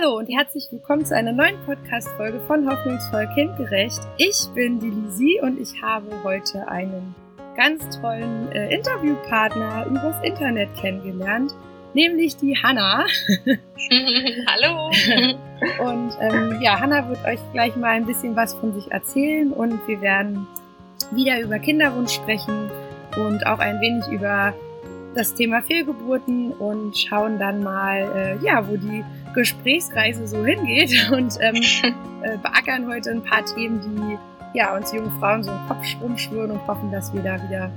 Hallo und herzlich willkommen zu einer neuen Podcast-Folge von Hoffnungsvoll Kindgerecht. Ich bin die Lisi und ich habe heute einen ganz tollen äh, Interviewpartner übers Internet kennengelernt, nämlich die Hanna. Hallo. und ähm, ja, Hanna wird euch gleich mal ein bisschen was von sich erzählen und wir werden wieder über Kinderwunsch sprechen und auch ein wenig über das Thema Fehlgeburten und schauen dann mal, äh, ja, wo die Gesprächsreise so hingeht und ähm, äh, beackern heute ein paar Themen, die ja, uns jungen Frauen so im Kopf rumschwirren und hoffen, dass wir da wieder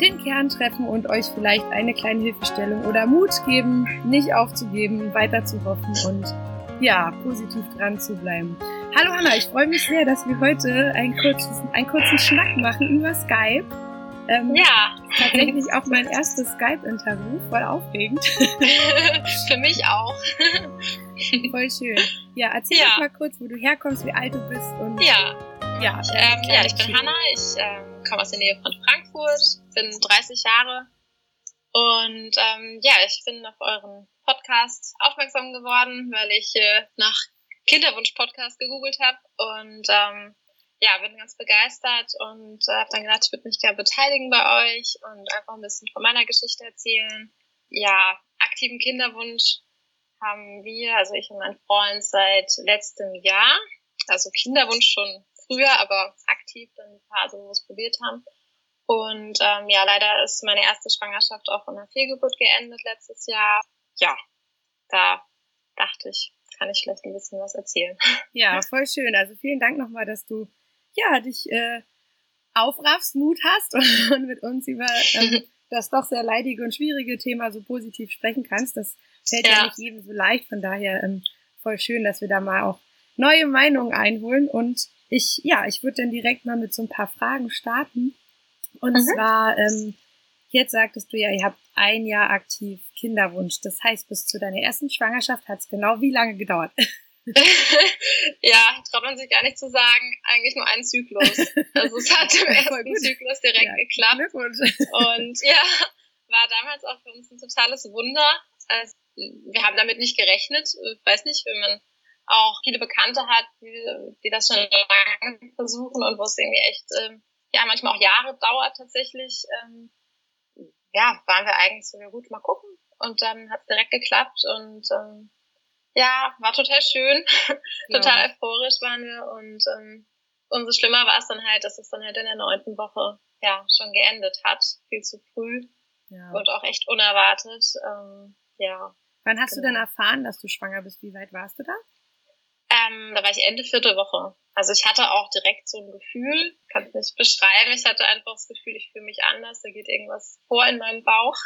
den Kern treffen und euch vielleicht eine kleine Hilfestellung oder Mut geben, nicht aufzugeben, weiter zu hoffen und ja, positiv dran zu bleiben. Hallo Hanna, ich freue mich sehr, dass wir heute einen kurzen, einen kurzen Schnack machen über Skype. Ähm, ja. Tatsächlich auch mein erstes Skype-Interview, voll aufregend. Für mich auch. voll schön. Ja, erzähl ja. mal kurz, wo du herkommst, wie alt du bist und. Ja. Ja, ich, ähm, ja, ich bin Hanna, ich ähm, komme aus der Nähe von Frankfurt, bin 30 Jahre und ähm, ja, ich bin auf euren Podcast aufmerksam geworden, weil ich äh, nach Kinderwunsch-Podcast gegoogelt habe und ähm, ja, bin ganz begeistert und äh, habe dann gedacht, ich würde mich gerne beteiligen bei euch und einfach ein bisschen von meiner Geschichte erzählen. Ja, aktiven Kinderwunsch haben wir, also ich und mein Freund, seit letztem Jahr. Also Kinderwunsch schon früher, aber aktiv dann die Phase, wo wir es probiert haben. Und ähm, ja, leider ist meine erste Schwangerschaft auch von einer Fehlgeburt geendet letztes Jahr. Ja, da dachte ich, kann ich vielleicht ein bisschen was erzählen. Ja, voll schön. Also vielen Dank nochmal, dass du ja, dich äh, aufraffst, Mut hast und mit uns über ähm, das doch sehr leidige und schwierige Thema so positiv sprechen kannst. Das fällt ja, ja nicht jedem so leicht. Von daher ähm, voll schön, dass wir da mal auch neue Meinungen einholen. Und ich, ja, ich würde dann direkt mal mit so ein paar Fragen starten. Und mhm. zwar, ähm, jetzt sagtest du ja, ihr habt ein Jahr aktiv Kinderwunsch. Das heißt, bis zu deiner ersten Schwangerschaft hat es genau wie lange gedauert? ja, traut man sich gar nicht zu sagen, eigentlich nur einen Zyklus. Also es hat im ersten Zyklus direkt ja, geklappt. Und ja, war damals auch für uns ein totales Wunder. Also, wir haben damit nicht gerechnet. Ich weiß nicht, wenn man auch viele Bekannte hat, die, die das schon lange versuchen und wo es irgendwie echt, ähm, ja, manchmal auch Jahre dauert tatsächlich. Ähm, ja, waren wir eigentlich so, ja gut, mal gucken. Und dann hat es direkt geklappt und ähm, ja, war total schön. total euphorisch waren wir und ähm, umso schlimmer war es dann halt, dass es dann halt in der neunten Woche ja schon geendet hat. Viel zu früh ja. und auch echt unerwartet. Ähm, ja. Wann hast genau. du denn erfahren, dass du schwanger bist? Wie weit warst du da? Ähm, da war ich Ende vierte Woche. Also ich hatte auch direkt so ein Gefühl, kann es nicht beschreiben. Ich hatte einfach das Gefühl, ich fühle mich anders, da geht irgendwas vor in meinem Bauch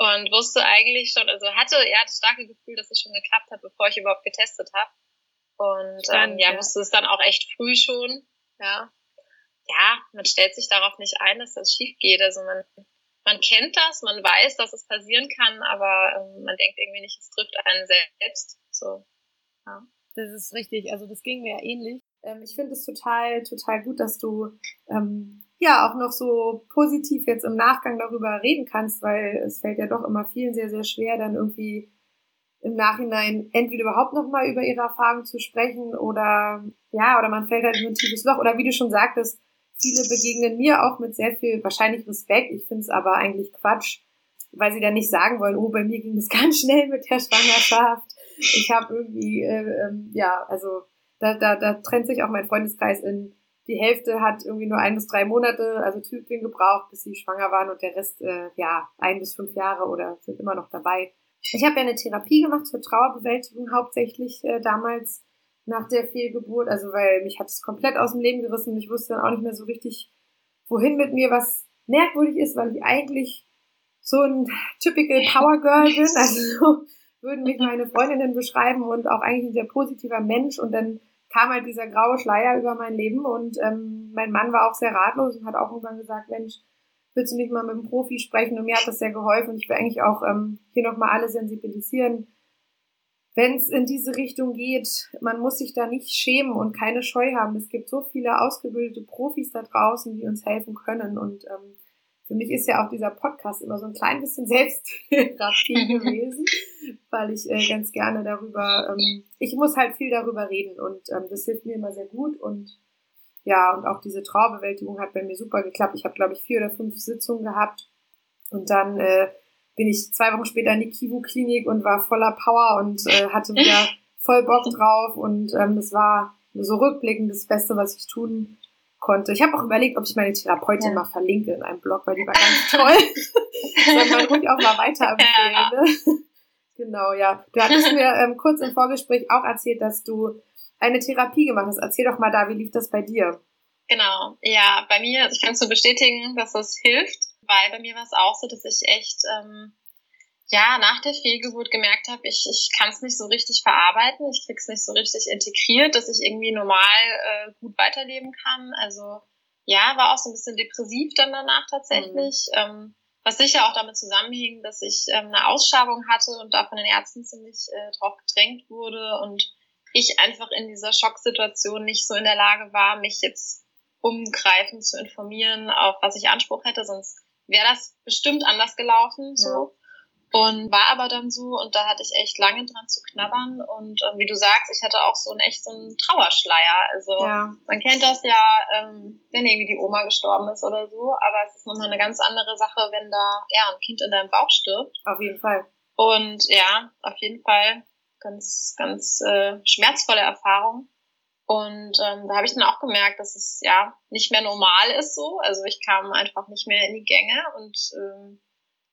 und wusste eigentlich schon, also hatte ja das starke Gefühl, dass es schon geklappt hat, bevor ich überhaupt getestet habe. Und ähm, ja, ja, wusste es dann auch echt früh schon. Ja, ja, man stellt sich darauf nicht ein, dass das schief geht. Also man, man kennt das, man weiß, dass es passieren kann, aber ähm, man denkt irgendwie nicht, es trifft einen selbst. So, ja. Das ist richtig. Also das ging mir ja ähnlich. Ähm, ich finde es total, total gut, dass du ähm, ja auch noch so positiv jetzt im Nachgang darüber reden kannst, weil es fällt ja doch immer vielen sehr, sehr schwer, dann irgendwie im Nachhinein entweder überhaupt noch mal über ihre Erfahrungen zu sprechen oder ja, oder man fällt halt in ein tiefes Loch oder wie du schon sagtest, viele begegnen mir auch mit sehr viel wahrscheinlich Respekt. Ich finde es aber eigentlich Quatsch, weil sie dann nicht sagen wollen, oh, bei mir ging es ganz schnell mit der Schwangerschaft. Ich habe irgendwie, äh, ähm, ja, also da, da, da trennt sich auch mein Freundeskreis in die Hälfte hat irgendwie nur ein bis drei Monate, also Zyklen gebraucht, bis sie schwanger waren und der Rest, äh, ja, ein bis fünf Jahre oder sind immer noch dabei. Ich habe ja eine Therapie gemacht zur Trauerbewältigung, hauptsächlich äh, damals nach der Fehlgeburt, also weil mich hat es komplett aus dem Leben gerissen. Und ich wusste dann auch nicht mehr so richtig, wohin mit mir, was merkwürdig ist, weil ich eigentlich so ein typical Power Girl bin, also so würden mich meine Freundinnen beschreiben und auch eigentlich ein sehr positiver Mensch. Und dann kam halt dieser graue Schleier über mein Leben und ähm, mein Mann war auch sehr ratlos und hat auch irgendwann gesagt, Mensch, willst du nicht mal mit einem Profi sprechen? Und mir hat das sehr geholfen und ich will eigentlich auch ähm, hier nochmal alle sensibilisieren. Wenn es in diese Richtung geht, man muss sich da nicht schämen und keine Scheu haben. Es gibt so viele ausgebildete Profis da draußen, die uns helfen können und ähm, für mich ist ja auch dieser Podcast immer so ein klein bisschen Selbsttherapie gewesen, weil ich äh, ganz gerne darüber, ähm, ich muss halt viel darüber reden und ähm, das hilft mir immer sehr gut und ja, und auch diese Trauerbewältigung hat bei mir super geklappt. Ich habe, glaube ich, vier oder fünf Sitzungen gehabt und dann äh, bin ich zwei Wochen später in die Kivu-Klinik und war voller Power und äh, hatte wieder voll Bock drauf und ähm, das war so rückblickend das Beste, was ich tun konnte. Ich habe auch überlegt, ob ich meine Therapeutin ja. mal verlinke in einem Blog, weil die war ganz toll. Soll man ruhig auch mal weiterempfehlen. Ja. Ne? genau, ja. Du hattest mir ähm, kurz im Vorgespräch auch erzählt, dass du eine Therapie gemacht hast. Erzähl doch mal da, wie lief das bei dir? Genau, ja, bei mir, also ich kann es nur bestätigen, dass das hilft, weil bei mir war es auch so, dass ich echt ähm, ja, nach der Fehlgeburt gemerkt habe, ich, ich kann es nicht so richtig verarbeiten, ich krieg's nicht so richtig integriert, dass ich irgendwie normal äh, gut weiterleben kann. Also ja, war auch so ein bisschen depressiv dann danach tatsächlich. Mhm. Ähm, was sicher auch damit zusammenhing, dass ich ähm, eine Ausschabung hatte und da von den Ärzten ziemlich äh, drauf gedrängt wurde und ich einfach in dieser Schocksituation nicht so in der Lage war, mich jetzt umgreifend zu informieren, auf was ich Anspruch hätte, sonst wäre das bestimmt anders gelaufen. So. Und war aber dann so, und da hatte ich echt lange dran zu knabbern. Und äh, wie du sagst, ich hatte auch so einen echt so einen Trauerschleier. Also ja. man kennt das ja, ähm, wenn irgendwie die Oma gestorben ist oder so, aber es ist nochmal eine ganz andere Sache, wenn da ja ein Kind in deinem Bauch stirbt. Auf jeden Fall. Und ja, auf jeden Fall ganz, ganz äh, schmerzvolle Erfahrung. Und ähm, da habe ich dann auch gemerkt, dass es ja nicht mehr normal ist so. Also ich kam einfach nicht mehr in die Gänge und ähm,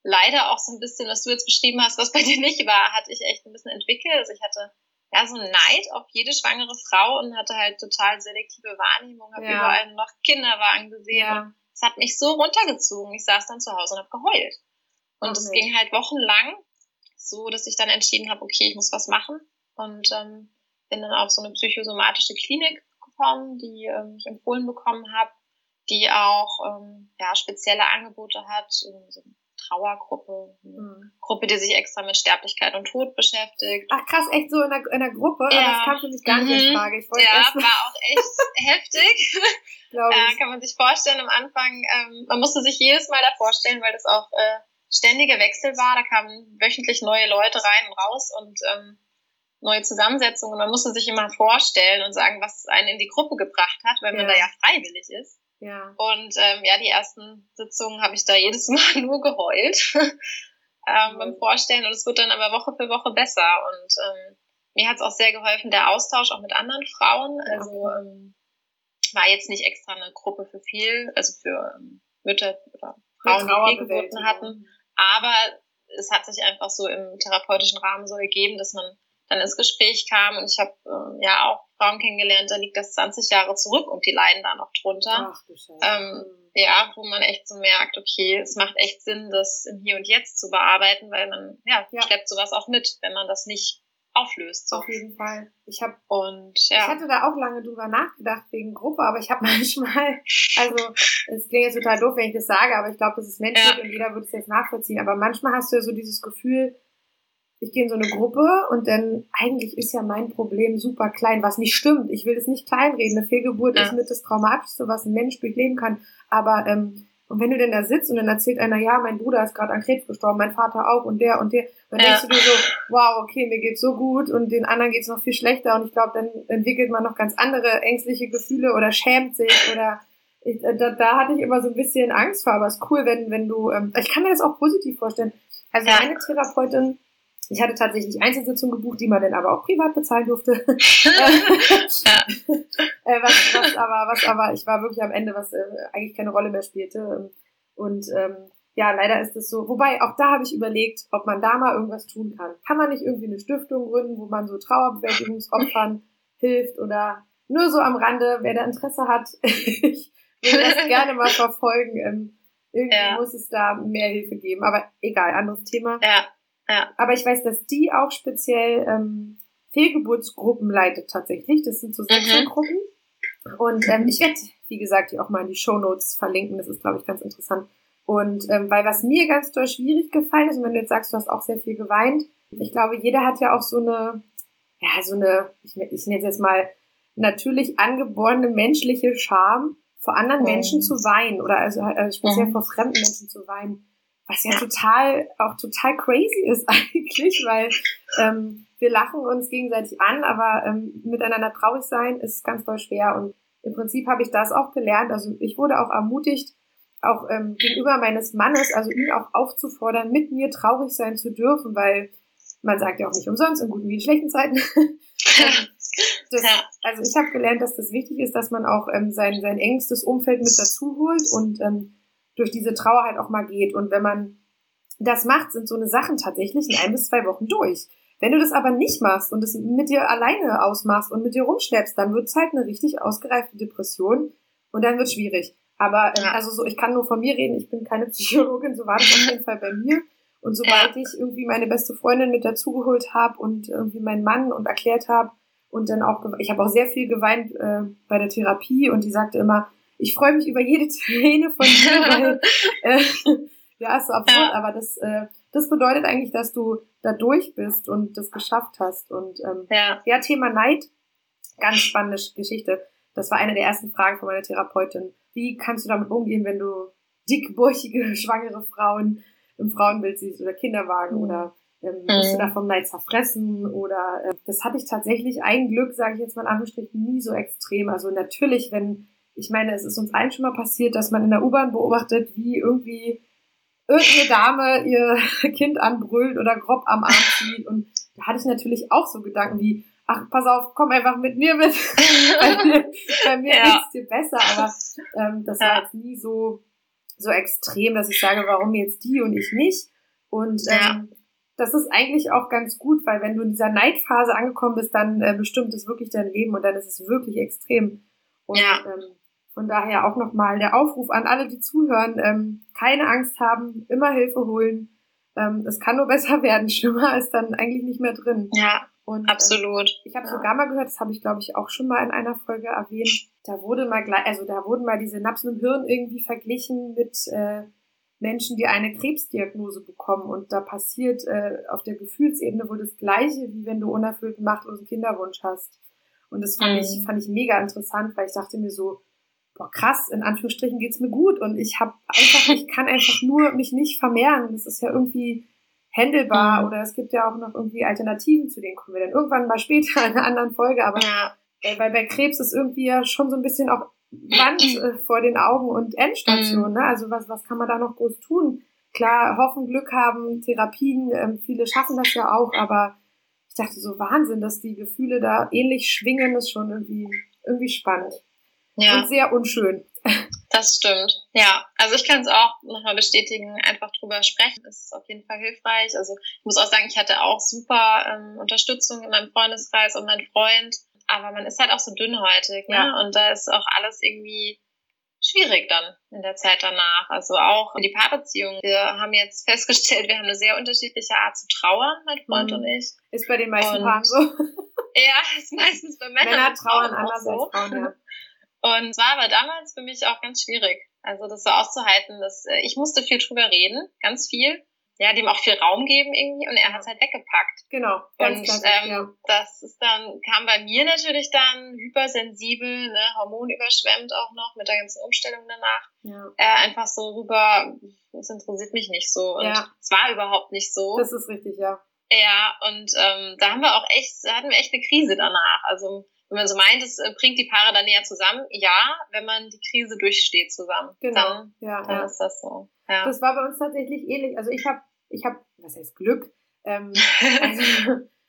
leider auch so ein bisschen, was du jetzt beschrieben hast, was bei dir nicht war, hatte ich echt ein bisschen entwickelt. Also ich hatte ja so einen Neid auf jede schwangere Frau und hatte halt total selektive Wahrnehmung, habe ja. überall noch Kinderwagen gesehen. Ja. Es hat mich so runtergezogen. Ich saß dann zu Hause und habe geheult. Und es ging halt wochenlang so, dass ich dann entschieden habe, okay, ich muss was machen. Und ähm, bin dann auf so eine psychosomatische Klinik gekommen, die ähm, ich empfohlen bekommen habe, die auch ähm, ja, spezielle Angebote hat, so Trauergruppe, eine mhm. Gruppe, die sich extra mit Sterblichkeit und Tod beschäftigt. Ach krass, echt so in der, in der Gruppe? Ja. Das kam für mich gar nicht mhm. in Frage. Ich ja, war auch echt heftig. Glaube ich. Äh, kann man sich vorstellen am Anfang, ähm, man musste sich jedes Mal da vorstellen, weil das auch äh, ständige Wechsel war. Da kamen wöchentlich neue Leute rein und raus und ähm, neue Zusammensetzungen. Man musste sich immer vorstellen und sagen, was einen in die Gruppe gebracht hat, weil ja. man da ja freiwillig ist. Ja. Und ähm, ja, die ersten Sitzungen habe ich da jedes Mal nur geheult ähm, mhm. beim Vorstellen und es wird dann aber Woche für Woche besser. Und ähm, mir hat es auch sehr geholfen, der Austausch auch mit anderen Frauen. Also ähm, war jetzt nicht extra eine Gruppe für viel, also für ähm, Mütter oder Frauen, die Fehlgeburten hatten. Aber es hat sich einfach so im therapeutischen Rahmen so ergeben, dass man dann ins Gespräch kam und ich habe äh, ja auch Frauen kennengelernt, da liegt das 20 Jahre zurück und die leiden da noch drunter. Ach, ähm, ja, wo man echt so merkt, okay, es macht echt Sinn, das im Hier und Jetzt zu bearbeiten, weil man ja, ja. schleppt sowas auch mit, wenn man das nicht auflöst. So. Auf jeden Fall. Ich habe und ja. ich hatte da auch lange drüber nachgedacht wegen Gruppe, aber ich habe manchmal, also es klingt jetzt total doof, wenn ich das sage, aber ich glaube, das ist menschlich ja. und jeder würde es jetzt nachvollziehen. Aber manchmal hast du ja so dieses Gefühl, ich gehe in so eine Gruppe und dann eigentlich ist ja mein Problem super klein, was nicht stimmt. Ich will das nicht kleinreden. Eine Fehlgeburt ja. ist mit das Traumatischste, was ein Mensch durchleben kann. Aber ähm, und wenn du denn da sitzt und dann erzählt einer, ja, mein Bruder ist gerade an Krebs gestorben, mein Vater auch und der und der, dann ja. denkst du dir so, wow, okay, mir geht's so gut und den anderen geht's noch viel schlechter und ich glaube, dann entwickelt man noch ganz andere ängstliche Gefühle oder schämt sich oder ich, äh, da, da hatte ich immer so ein bisschen Angst vor, aber es ist cool, wenn, wenn du, ähm, ich kann mir das auch positiv vorstellen. Also ja. meine Therapeutin, ich hatte tatsächlich Einzelsitzungen gebucht, die man dann aber auch privat bezahlen durfte. äh, was, was, aber, was aber, ich war wirklich am Ende, was äh, eigentlich keine Rolle mehr spielte. Und ähm, ja, leider ist es so. Wobei, auch da habe ich überlegt, ob man da mal irgendwas tun kann. Kann man nicht irgendwie eine Stiftung gründen, wo man so Trauerbewältigungsopfern hilft oder nur so am Rande, wer da Interesse hat. ich würde das gerne mal verfolgen. Ähm, irgendwie ja. muss es da mehr Hilfe geben. Aber egal, anderes Thema. Ja. Ja. Aber ich weiß, dass die auch speziell ähm, Fehlgeburtsgruppen leitet tatsächlich. Das sind so Sechsergruppen. Mhm. Und ähm, ich werde, wie gesagt, die auch mal in die Show Notes verlinken. Das ist, glaube ich, ganz interessant. Und ähm, weil was mir ganz doll schwierig gefallen ist, und wenn du jetzt sagst, du hast auch sehr viel geweint, ich glaube, jeder hat ja auch so eine, ja, so eine, ich, ich nenne es jetzt mal, natürlich angeborene menschliche Scham vor anderen Menschen zu weinen oder also äh, speziell vor fremden Menschen zu weinen, was ja total, auch total crazy ist eigentlich, weil ähm, wir lachen uns gegenseitig an, aber ähm, miteinander traurig sein ist ganz doll schwer und im Prinzip habe ich das auch gelernt. Also ich wurde auch ermutigt, auch ähm, gegenüber meines Mannes, also ihn auch aufzufordern, mit mir traurig sein zu dürfen, weil man sagt ja auch nicht umsonst in guten wie in schlechten Zeiten. Ähm, das, also ich habe gelernt, dass das wichtig ist, dass man auch ähm, sein, sein engstes Umfeld mit dazu holt und ähm, durch diese Trauer halt auch mal geht. Und wenn man das macht, sind so eine Sachen tatsächlich in ein bis zwei Wochen durch. Wenn du das aber nicht machst und es mit dir alleine ausmachst und mit dir rumschleppst, dann wird es halt eine richtig ausgereifte Depression und dann wird schwierig. Aber ähm, also so, ich kann nur von mir reden, ich bin keine Psychologin, so war das auf jeden Fall bei mir. Und sobald ich irgendwie meine beste Freundin mit dazugeholt habe und irgendwie meinen Mann und erklärt habe und dann auch, ich habe auch sehr viel geweint äh, bei der Therapie und die sagte immer, ich freue mich über jede Träne von dir, weil äh, ja, ist so absurd, ja. aber das, äh, das bedeutet eigentlich, dass du da durch bist und das geschafft hast. Und ähm, ja. ja, Thema Neid, ganz spannende Geschichte. Das war eine der ersten Fragen von meiner Therapeutin. Wie kannst du damit umgehen, wenn du dickbäuchige, schwangere Frauen im Frauenbild siehst oder Kinderwagen mhm. oder ähm, bist du mhm. da vom Neid zerfressen oder äh, das hatte ich tatsächlich ein Glück, sage ich jetzt mal in Anführungsstrichen, nie so extrem. Also natürlich, wenn, ich meine, es ist uns allen schon mal passiert, dass man in der U-Bahn beobachtet, wie irgendwie irgendeine Dame ihr Kind anbrüllt oder grob am Arm zieht. Und da hatte ich natürlich auch so Gedanken wie, ach, pass auf, komm einfach mit mir mit. bei mir, bei mir ja. geht's dir besser. Aber ähm, das war jetzt nie so, so extrem, dass ich sage, warum jetzt die und ich nicht. Und ähm, ja. das ist eigentlich auch ganz gut, weil wenn du in dieser Neidphase angekommen bist, dann äh, bestimmt es wirklich dein Leben und dann ist es wirklich extrem. Und ja. ähm, von daher auch nochmal der Aufruf an alle, die zuhören, ähm, keine Angst haben, immer Hilfe holen. Ähm, es kann nur besser werden, schlimmer ist dann eigentlich nicht mehr drin. Ja, und, ähm, absolut. Ähm, ich habe ja. sogar mal gehört, das habe ich glaube ich auch schon mal in einer Folge erwähnt, da wurde mal gleich, also da wurden mal diese Napsen im Hirn irgendwie verglichen mit äh, Menschen, die eine Krebsdiagnose bekommen und da passiert äh, auf der Gefühlsebene wohl das Gleiche, wie wenn du unerfüllten machtlosen Kinderwunsch hast. Und das fand mhm. ich fand ich mega interessant, weil ich dachte mir so, boah, krass, in Anführungsstrichen geht's mir gut und ich habe einfach, ich kann einfach nur mich nicht vermehren. Das ist ja irgendwie händelbar mhm. oder es gibt ja auch noch irgendwie Alternativen zu denen kommen wir dann irgendwann mal später in einer anderen Folge, aber ja. äh, weil bei Krebs ist irgendwie ja schon so ein bisschen auch Wand äh, vor den Augen und Endstation, mhm. ne? Also was, was kann man da noch groß tun? Klar, hoffen, Glück haben, Therapien, ähm, viele schaffen das ja auch, aber ich dachte so Wahnsinn, dass die Gefühle da ähnlich schwingen, ist schon irgendwie, irgendwie spannend. Ja. Und sehr unschön. Das stimmt. Ja, also ich kann es auch nochmal bestätigen, einfach drüber sprechen ist auf jeden Fall hilfreich. Also ich muss auch sagen, ich hatte auch super ähm, Unterstützung in meinem Freundeskreis und mein Freund, aber man ist halt auch so dünnhäutig, ne? Ja. Und da ist auch alles irgendwie schwierig dann in der Zeit danach. Also auch die Paarbeziehung. Wir haben jetzt festgestellt, wir haben eine sehr unterschiedliche Art zu trauern, mein Freund mhm. und ich. Ist bei den meisten und, Paaren so. Ja, ist meistens bei Männern. Männer trauern anders so. als Frauen, ja. Und es war aber damals für mich auch ganz schwierig. Also das so auszuhalten, dass äh, ich musste viel drüber reden, ganz viel. Ja, dem auch viel Raum geben irgendwie und er hat es halt weggepackt. Genau. Ganz und klassisch, ähm, ja. das ist dann, kam bei mir natürlich dann hypersensibel, ne, hormonüberschwemmt auch noch mit der ganzen Umstellung danach. Ja. Äh, einfach so rüber, das interessiert mich nicht so. Und ja. es war überhaupt nicht so. Das ist richtig, ja. Ja, und ähm, da haben wir auch echt, da hatten wir echt eine Krise danach. Also wenn man so meint, es äh, bringt die Paare dann näher zusammen, ja, wenn man die Krise durchsteht zusammen. Genau, dann, ja, dann ja. ist das so. Ja. Das war bei uns tatsächlich ähnlich. Also ich habe, ich habe, was heißt Glück? Ähm, also,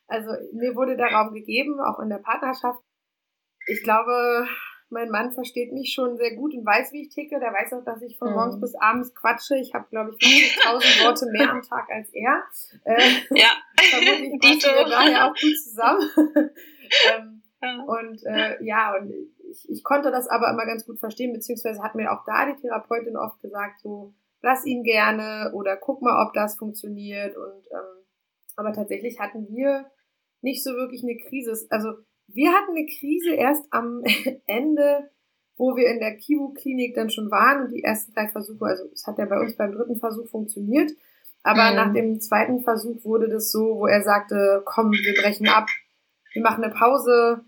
also mir wurde der Raum gegeben, auch in der Partnerschaft. Ich glaube, mein Mann versteht mich schon sehr gut und weiß, wie ich ticke. Der weiß auch, dass ich von morgens mhm. bis abends quatsche. Ich habe, glaube ich, 50.000 Worte mehr am Tag als er. Äh, ja. Vermutlich passen wir daher auch gut zusammen. ähm, und äh, ja, und ich, ich konnte das aber immer ganz gut verstehen, beziehungsweise hat mir auch da die Therapeutin oft gesagt, so, lass ihn gerne oder guck mal, ob das funktioniert. Und ähm, aber tatsächlich hatten wir nicht so wirklich eine Krise. Also wir hatten eine Krise erst am Ende, wo wir in der Kivu-Klinik dann schon waren und die ersten drei Versuche, also es hat ja bei uns beim dritten Versuch funktioniert, aber mhm. nach dem zweiten Versuch wurde das so, wo er sagte, komm, wir brechen ab, wir machen eine Pause,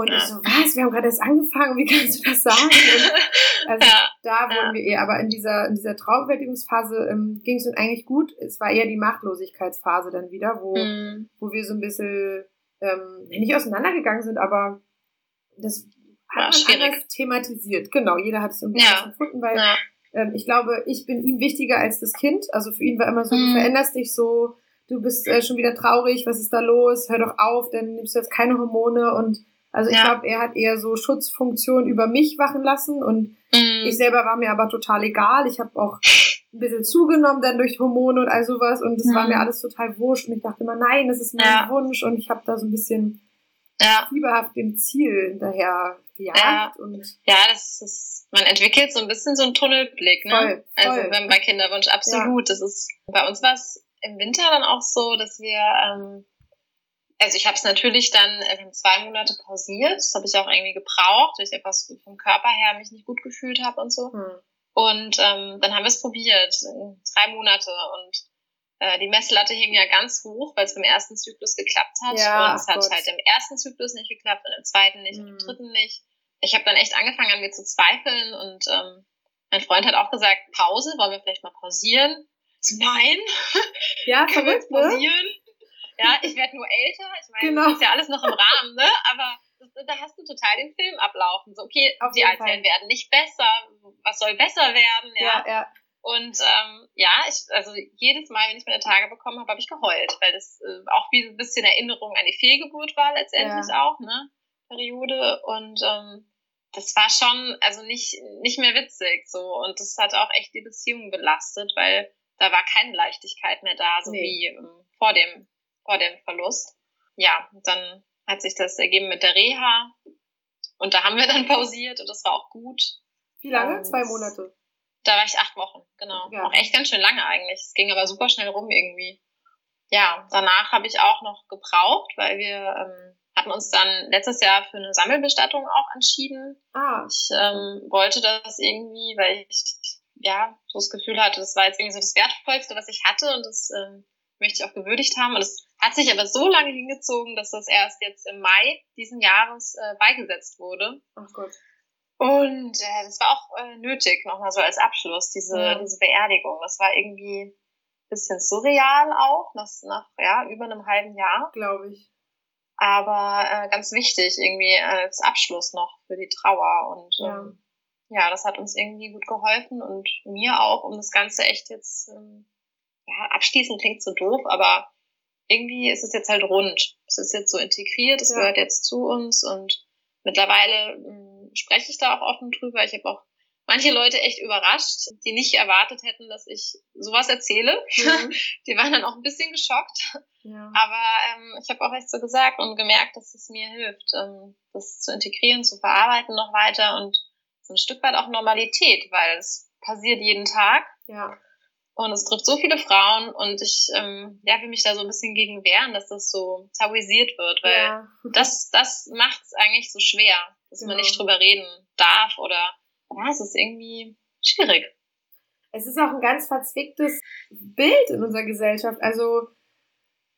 Und ja. ich so, was, wir haben gerade erst angefangen, wie kannst du das sagen? Und also ja. da wurden wir eher, aber in dieser, in dieser Traumbewältigungsphase ähm, ging es uns eigentlich gut. Es war eher die Machtlosigkeitsphase dann wieder, wo, mhm. wo wir so ein bisschen ähm, nicht auseinandergegangen sind, aber das hat ja, man anders thematisiert. Genau, jeder hat es irgendwie ja. empfunden, weil ja. ähm, ich glaube, ich bin ihm wichtiger als das Kind. Also für ihn war immer so, mhm. du veränderst dich so, du bist äh, schon wieder traurig, was ist da los? Hör doch auf, dann nimmst du jetzt keine Hormone und also ich ja. glaube, er hat eher so Schutzfunktion über mich wachen lassen und mhm. ich selber war mir aber total egal. Ich habe auch ein bisschen zugenommen dann durch Hormone und all sowas und das mhm. war mir alles total wurscht und ich dachte immer, nein, das ist mein ja. Wunsch und ich habe da so ein bisschen ja. fieberhaft dem Ziel hinterher gejagt. Ja. Und ja, das ist, man entwickelt so ein bisschen so einen Tunnelblick, ne? Voll, also voll. Wenn bei Kinderwunsch absolut. Ja. Das ist, bei uns war es im Winter dann auch so, dass wir ähm, also ich habe es natürlich dann äh, zwei Monate pausiert. Das habe ich auch irgendwie gebraucht, weil ich etwas vom Körper her mich nicht gut gefühlt habe und so. Hm. Und ähm, dann haben wir es probiert, drei Monate. Und äh, die Messlatte hing ja ganz hoch, weil es beim ersten Zyklus geklappt hat. Ja, und es hat Gott. halt im ersten Zyklus nicht geklappt und im zweiten nicht hm. und im hm. dritten nicht. Ich habe dann echt angefangen an mir zu zweifeln und ähm, mein Freund hat auch gesagt, Pause, wollen wir vielleicht mal pausieren? Nein, ja, können wir jetzt ne? pausieren? Ja, ich werde nur älter. Ich meine, genau. das ist ja alles noch im Rahmen, ne? Aber das, da hast du total den Film ablaufen. So, okay, Auf die Eizellen werden nicht besser. Was soll besser werden? Ja, ja. ja. Und ähm, ja, ich, also jedes Mal, wenn ich meine Tage bekommen habe, habe ich geheult, weil das äh, auch wie ein bisschen Erinnerung an die Fehlgeburt war letztendlich ja. auch, ne? Periode. Und ähm, das war schon, also nicht, nicht mehr witzig so. Und das hat auch echt die Beziehung belastet, weil da war keine Leichtigkeit mehr da, so nee. wie ähm, vor dem vor dem Verlust. Ja, dann hat sich das ergeben mit der Reha und da haben wir dann pausiert und das war auch gut. Wie lange? Und Zwei Monate. Da war ich acht Wochen, genau. Ja. Auch echt ganz schön lange eigentlich. Es ging aber super schnell rum irgendwie. Ja, danach habe ich auch noch gebraucht, weil wir ähm, hatten uns dann letztes Jahr für eine Sammelbestattung auch entschieden. Ah. Ich ähm, wollte das irgendwie, weil ich ja so das Gefühl hatte, das war jetzt irgendwie so das Wertvollste, was ich hatte und das ähm, möchte ich auch gewürdigt haben. Und es hat sich aber so lange hingezogen, dass das erst jetzt im Mai diesen Jahres äh, beigesetzt wurde. Ach Gott. Und äh, das war auch äh, nötig, nochmal so als Abschluss, diese, ja. diese Beerdigung. Das war irgendwie ein bisschen surreal auch, nach, nach ja, über einem halben Jahr. Glaube ich. Aber äh, ganz wichtig, irgendwie als Abschluss noch für die Trauer. Und ja. Ähm, ja, das hat uns irgendwie gut geholfen und mir auch, um das Ganze echt jetzt ähm, ja, abschließen klingt so doof, aber irgendwie ist es jetzt halt rund. Es ist jetzt so integriert, es ja. gehört jetzt zu uns und mittlerweile mh, hm, spreche ich da auch offen drüber. Ich habe auch manche Leute echt überrascht, die nicht erwartet hätten, dass ich sowas erzähle. Mhm. Die waren dann auch ein bisschen geschockt. Ja. Aber ähm, ich habe auch echt so gesagt und gemerkt, dass es mir hilft, ähm, das zu integrieren, zu verarbeiten noch weiter und so ein Stück weit auch Normalität, weil es passiert jeden Tag. Ja. Und es trifft so viele Frauen und ich ähm, ja, will mich da so ein bisschen gegen wehren, dass das so tabuisiert wird, weil ja. das, das macht es eigentlich so schwer, dass genau. man nicht drüber reden darf oder ja, es ist irgendwie schwierig. Es ist auch ein ganz verzwicktes Bild in unserer Gesellschaft. Also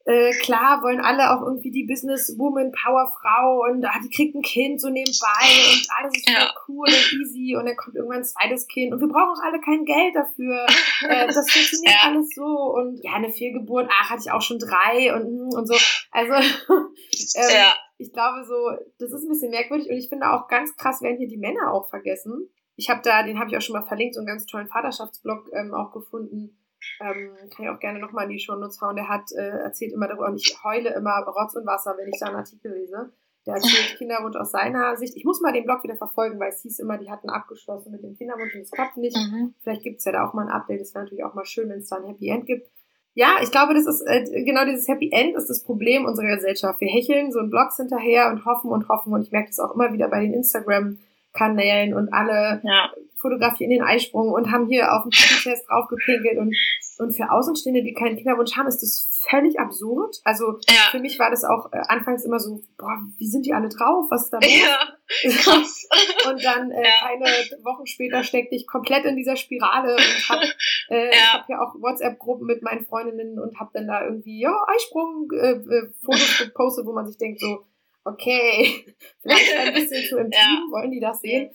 äh, klar wollen alle auch irgendwie die Businesswoman, Powerfrau und ah, die kriegt ein Kind so nebenbei und alles ist ja. cool und easy und dann kommt irgendwann ein zweites Kind und wir brauchen auch alle kein Geld dafür. Äh, das funktioniert ja. alles so und ja, eine Fehlgeburt, ach, hatte ich auch schon drei und, und so. Also ähm, ja. ich glaube so, das ist ein bisschen merkwürdig und ich finde auch ganz krass werden hier die Männer auch vergessen. Ich habe da, den habe ich auch schon mal verlinkt, so einen ganz tollen Vaterschaftsblog ähm, auch gefunden ähm, kann ich auch gerne nochmal in die Shownotes hauen. Der hat äh, erzählt immer darüber, und ich heule immer Rotz und Wasser, wenn ich da einen Artikel lese. Der erzählt Kinderwunsch aus seiner Sicht. Ich muss mal den Blog wieder verfolgen, weil es hieß immer, die hatten abgeschlossen mit dem Kinderwunsch und es klappt nicht. Mhm. Vielleicht gibt es ja da auch mal ein Update. Das wäre natürlich auch mal schön, wenn es da ein Happy End gibt. Ja, ich glaube, das ist äh, genau dieses Happy End ist das Problem unserer Gesellschaft. Wir hecheln so ein Blogs hinterher und hoffen und hoffen und ich merke das auch immer wieder bei den Instagram Kanälen und alle ja. Fotografieren den Eisprung und haben hier auf dem Test draufgepinkelt und und für Außenstehende, die keinen Kinderwunsch haben, ist das völlig absurd. Also ja. für mich war das auch äh, anfangs immer so, boah, wie sind die alle drauf? Was ist da los? Ja, krass. und dann äh, ja. keine Wochen später steckte ich komplett in dieser Spirale und hab, äh, ja. ich habe ja auch WhatsApp-Gruppen mit meinen Freundinnen und habe dann da irgendwie, ja, Eisprung, äh, äh, Fotos gepostet, wo man sich denkt so, okay, vielleicht ein bisschen zu intim, ja. wollen die das sehen.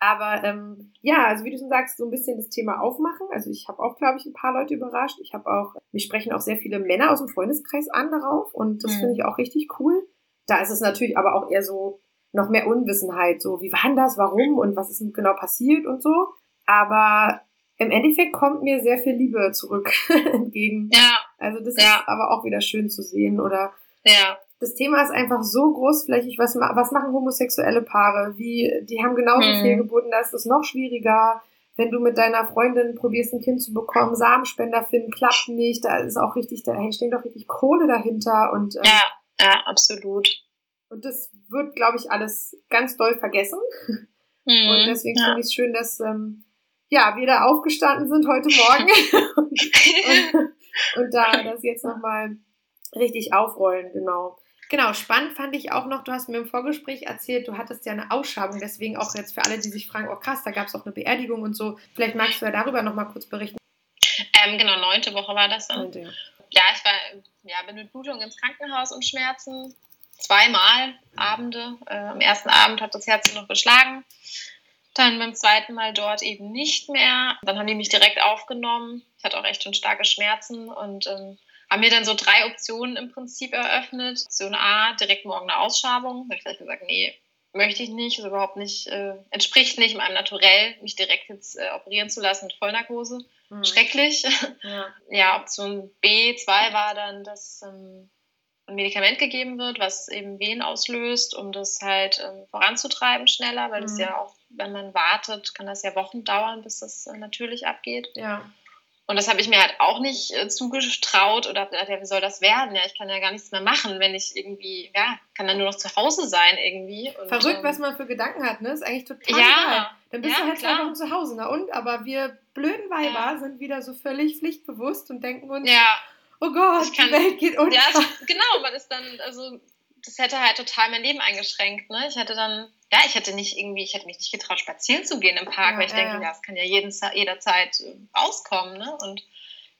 Aber ähm, ja, also wie du schon sagst, so ein bisschen das Thema aufmachen. Also ich habe auch, glaube ich, ein paar Leute überrascht. Ich habe auch, mich sprechen auch sehr viele Männer aus dem Freundeskreis an darauf und das mhm. finde ich auch richtig cool. Da ist es natürlich aber auch eher so noch mehr Unwissenheit, so wie war denn das, warum und was ist genau passiert und so. Aber im Endeffekt kommt mir sehr viel Liebe zurück entgegen. Ja. Also das ja. ist aber auch wieder schön zu sehen oder ja das Thema ist einfach so großflächig. Was, was machen homosexuelle Paare? Wie, die haben genauso hm. viel geboten, da ist es noch schwieriger. Wenn du mit deiner Freundin probierst, ein Kind zu bekommen, Samenspender finden, klappt nicht, da ist auch richtig, da steckt doch richtig Kohle dahinter und ähm, ja, ja, absolut. Und das wird, glaube ich, alles ganz doll vergessen. Hm, und deswegen ja. finde ich es schön, dass ähm, ja, wir da aufgestanden sind heute Morgen und, und, und da das jetzt nochmal richtig aufrollen, genau. Genau, spannend fand ich auch noch, du hast mir im Vorgespräch erzählt, du hattest ja eine Ausschabung, deswegen auch jetzt für alle, die sich fragen, oh krass, da gab es auch eine Beerdigung und so. Vielleicht magst du ja darüber nochmal kurz berichten. Ähm, genau, neunte Woche war das dann. Neunte, ja. ja, ich war ja, bin mit Blutung ins Krankenhaus und Schmerzen. Zweimal Abende. Äh, am ersten Abend hat das Herz noch geschlagen. Dann beim zweiten Mal dort eben nicht mehr. Dann haben die mich direkt aufgenommen. Ich hatte auch echt schon starke Schmerzen und ähm, haben mir dann so drei Optionen im Prinzip eröffnet. Option A, direkt morgen eine Ausschabung. Da habe ich gleich gesagt, nee, möchte ich nicht, ist überhaupt nicht, äh, entspricht nicht meinem Naturell, mich direkt jetzt äh, operieren zu lassen mit Vollnarkose. Mhm. Schrecklich. Ja. ja. Option B2 war dann, dass ähm, ein Medikament gegeben wird, was eben Wehen auslöst, um das halt ähm, voranzutreiben schneller, weil mhm. das ja auch, wenn man wartet, kann das ja Wochen dauern, bis das äh, natürlich abgeht. Ja. Und das habe ich mir halt auch nicht äh, zugetraut oder gedacht, ja, wie soll das werden? Ja, ich kann ja gar nichts mehr machen, wenn ich irgendwie, ja, kann dann nur noch zu Hause sein irgendwie. Und, Verrückt, ähm, was man für Gedanken hat, ne? Ist eigentlich total ja, egal. Dann bist ja, du halt zwei Wochen zu Hause, na und? Aber wir blöden Weiber ja. sind wieder so völlig pflichtbewusst und denken uns, ja. oh Gott, kann, die Welt geht unter. Ja, genau, man ist dann, also das hätte halt total mein Leben eingeschränkt, ne? Ich hätte dann ja, ich hätte nicht irgendwie, ich hätte mich nicht getraut, spazieren zu gehen im Park, ja, weil ich ja, denke, ja, es kann ja jeden, jederzeit äh, rauskommen. Ne? Und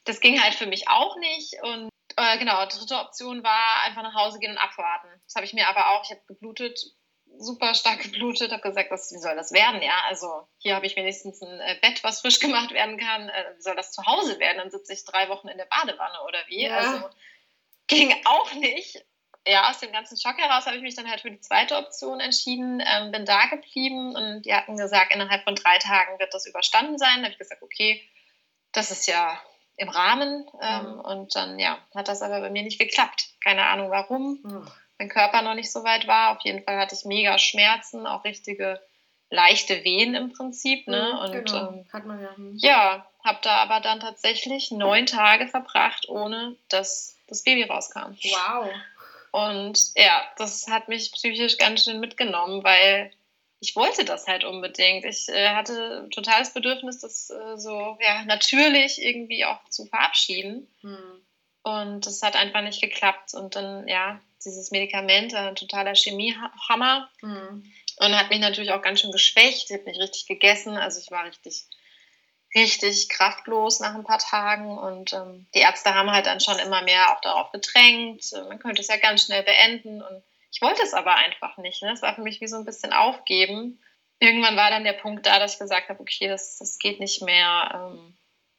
das ging halt für mich auch nicht. Und äh, genau, dritte Option war einfach nach Hause gehen und abwarten. Das habe ich mir aber auch, ich habe geblutet, super stark geblutet, habe gesagt, was, wie soll das werden? Ja, also hier habe ich wenigstens ein äh, Bett, was frisch gemacht werden kann. Äh, wie soll das zu Hause werden? Dann sitze ich drei Wochen in der Badewanne oder wie? Also ging auch nicht ja, aus dem ganzen Schock heraus habe ich mich dann halt für die zweite Option entschieden, ähm, bin da geblieben und die hatten gesagt, innerhalb von drei Tagen wird das überstanden sein. Da habe ich gesagt, okay, das ist ja im Rahmen. Ähm, mhm. Und dann, ja, hat das aber bei mir nicht geklappt. Keine Ahnung warum. Mhm. Mein Körper noch nicht so weit war. Auf jeden Fall hatte ich mega Schmerzen, auch richtige leichte Wehen im Prinzip. Ne? Mhm, und genau. ähm, hat man ja. Hm. Ja, habe da aber dann tatsächlich neun Tage verbracht, ohne dass das Baby rauskam. Wow. Und ja, das hat mich psychisch ganz schön mitgenommen, weil ich wollte das halt unbedingt. Ich äh, hatte totales Bedürfnis, das äh, so ja, natürlich irgendwie auch zu verabschieden. Hm. Und das hat einfach nicht geklappt. Und dann, ja, dieses Medikament, ein totaler Chemiehammer. Hm. Und hat mich natürlich auch ganz schön geschwächt. Ich habe nicht richtig gegessen. Also ich war richtig richtig kraftlos nach ein paar Tagen und ähm, die Ärzte haben halt dann schon immer mehr auch darauf gedrängt, äh, man könnte es ja ganz schnell beenden und ich wollte es aber einfach nicht. Ne? Es war für mich wie so ein bisschen aufgeben. Irgendwann war dann der Punkt da, dass ich gesagt habe, okay, das, das geht nicht mehr. Ähm,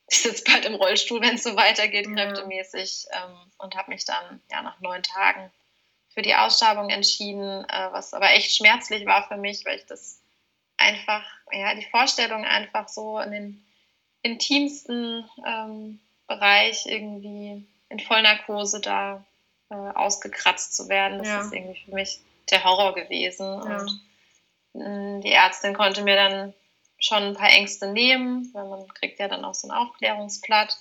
ich sitze bald im Rollstuhl, wenn es so weitergeht, ja. kräftemäßig ähm, und habe mich dann ja nach neun Tagen für die Ausschabung entschieden, äh, was aber echt schmerzlich war für mich, weil ich das einfach, ja, die Vorstellung einfach so in den intimsten ähm, Bereich irgendwie in Vollnarkose da äh, ausgekratzt zu werden. Das ja. ist irgendwie für mich der Horror gewesen. Ja. Und mh, mm, die Ärztin konnte mir dann schon ein paar Ängste nehmen, weil man kriegt ja dann auch so ein Aufklärungsblatt,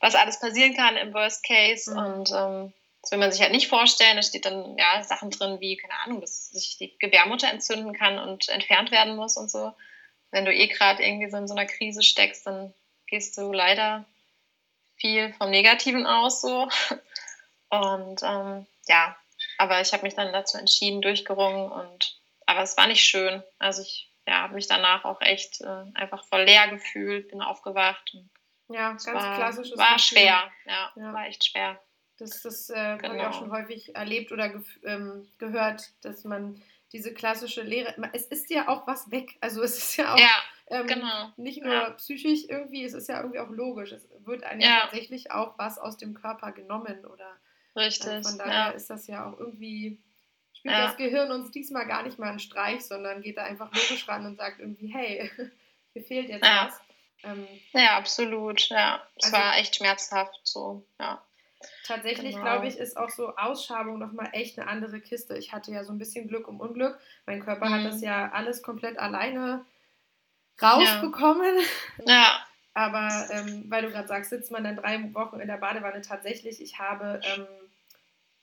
was alles passieren kann im Worst Case. Mhm. Und ähm, das will man sich halt nicht vorstellen. Da steht dann ja Sachen drin wie, keine Ahnung, dass sich die Gebärmutter entzünden kann und entfernt werden muss und so wenn du eh gerade irgendwie so in so einer Krise steckst, dann gehst du leider viel vom Negativen aus so. Und ähm, ja, aber ich habe mich dann dazu entschieden, durchgerungen und aber es war nicht schön. Also ich ja, habe mich danach auch echt äh, einfach voll leer gefühlt, bin aufgewacht. ja, ganz war, klassisches War Gefühl. schwer, ja, ja, war echt schwer. Das, das äh, genau. habe ich auch schon häufig erlebt oder ähm, gehört, dass man diese klassische Lehre, es ist ja auch was weg. Also es ist ja auch ja, ähm, genau. nicht nur ja. psychisch irgendwie, es ist ja irgendwie auch logisch. Es wird einem ja. tatsächlich auch was aus dem Körper genommen oder Richtig. Äh, von daher ist das ja auch irgendwie, spielt das Gehirn uns diesmal gar nicht mal einen Streich, sondern geht da einfach logisch ran und sagt irgendwie, hey, hier fehlt jetzt was. Ähm, ja, absolut. Ja, es also, war echt schmerzhaft so, ja. Tatsächlich, genau. glaube ich, ist auch so Ausschabung nochmal echt eine andere Kiste. Ich hatte ja so ein bisschen Glück um Unglück. Mein Körper mhm. hat das ja alles komplett alleine rausbekommen. Ja. ja. Aber ähm, weil du gerade sagst, sitzt man dann drei Wochen in der Badewanne. Tatsächlich, ich habe ähm,